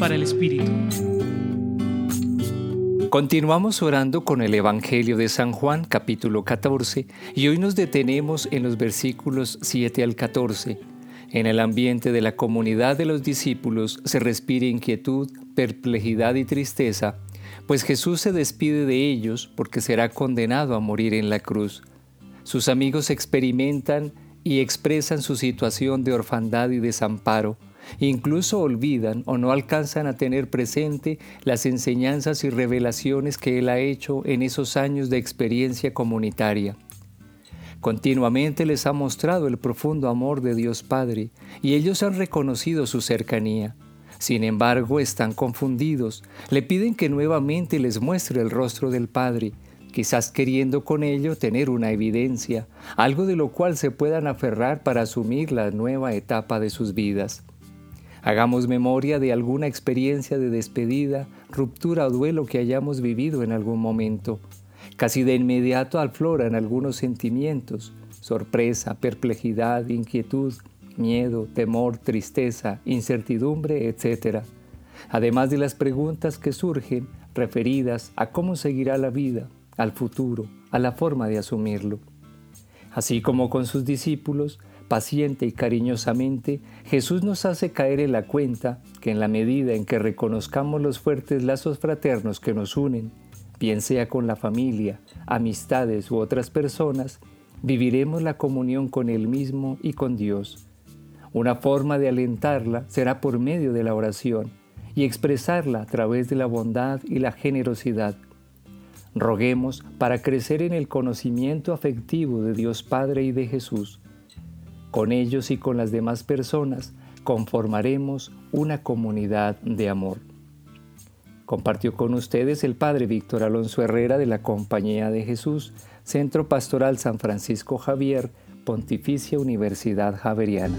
para el Espíritu. Continuamos orando con el Evangelio de San Juan capítulo 14 y hoy nos detenemos en los versículos 7 al 14. En el ambiente de la comunidad de los discípulos se respira inquietud, perplejidad y tristeza, pues Jesús se despide de ellos porque será condenado a morir en la cruz. Sus amigos experimentan y expresan su situación de orfandad y desamparo. Incluso olvidan o no alcanzan a tener presente las enseñanzas y revelaciones que Él ha hecho en esos años de experiencia comunitaria. Continuamente les ha mostrado el profundo amor de Dios Padre y ellos han reconocido su cercanía. Sin embargo, están confundidos, le piden que nuevamente les muestre el rostro del Padre, quizás queriendo con ello tener una evidencia, algo de lo cual se puedan aferrar para asumir la nueva etapa de sus vidas. Hagamos memoria de alguna experiencia de despedida, ruptura o duelo que hayamos vivido en algún momento. Casi de inmediato afloran algunos sentimientos, sorpresa, perplejidad, inquietud, miedo, temor, tristeza, incertidumbre, etc. Además de las preguntas que surgen referidas a cómo seguirá la vida, al futuro, a la forma de asumirlo. Así como con sus discípulos, paciente y cariñosamente, Jesús nos hace caer en la cuenta que en la medida en que reconozcamos los fuertes lazos fraternos que nos unen, bien sea con la familia, amistades u otras personas, viviremos la comunión con Él mismo y con Dios. Una forma de alentarla será por medio de la oración y expresarla a través de la bondad y la generosidad Roguemos para crecer en el conocimiento afectivo de Dios Padre y de Jesús. Con ellos y con las demás personas conformaremos una comunidad de amor. Compartió con ustedes el Padre Víctor Alonso Herrera de la Compañía de Jesús, Centro Pastoral San Francisco Javier, Pontificia Universidad Javeriana.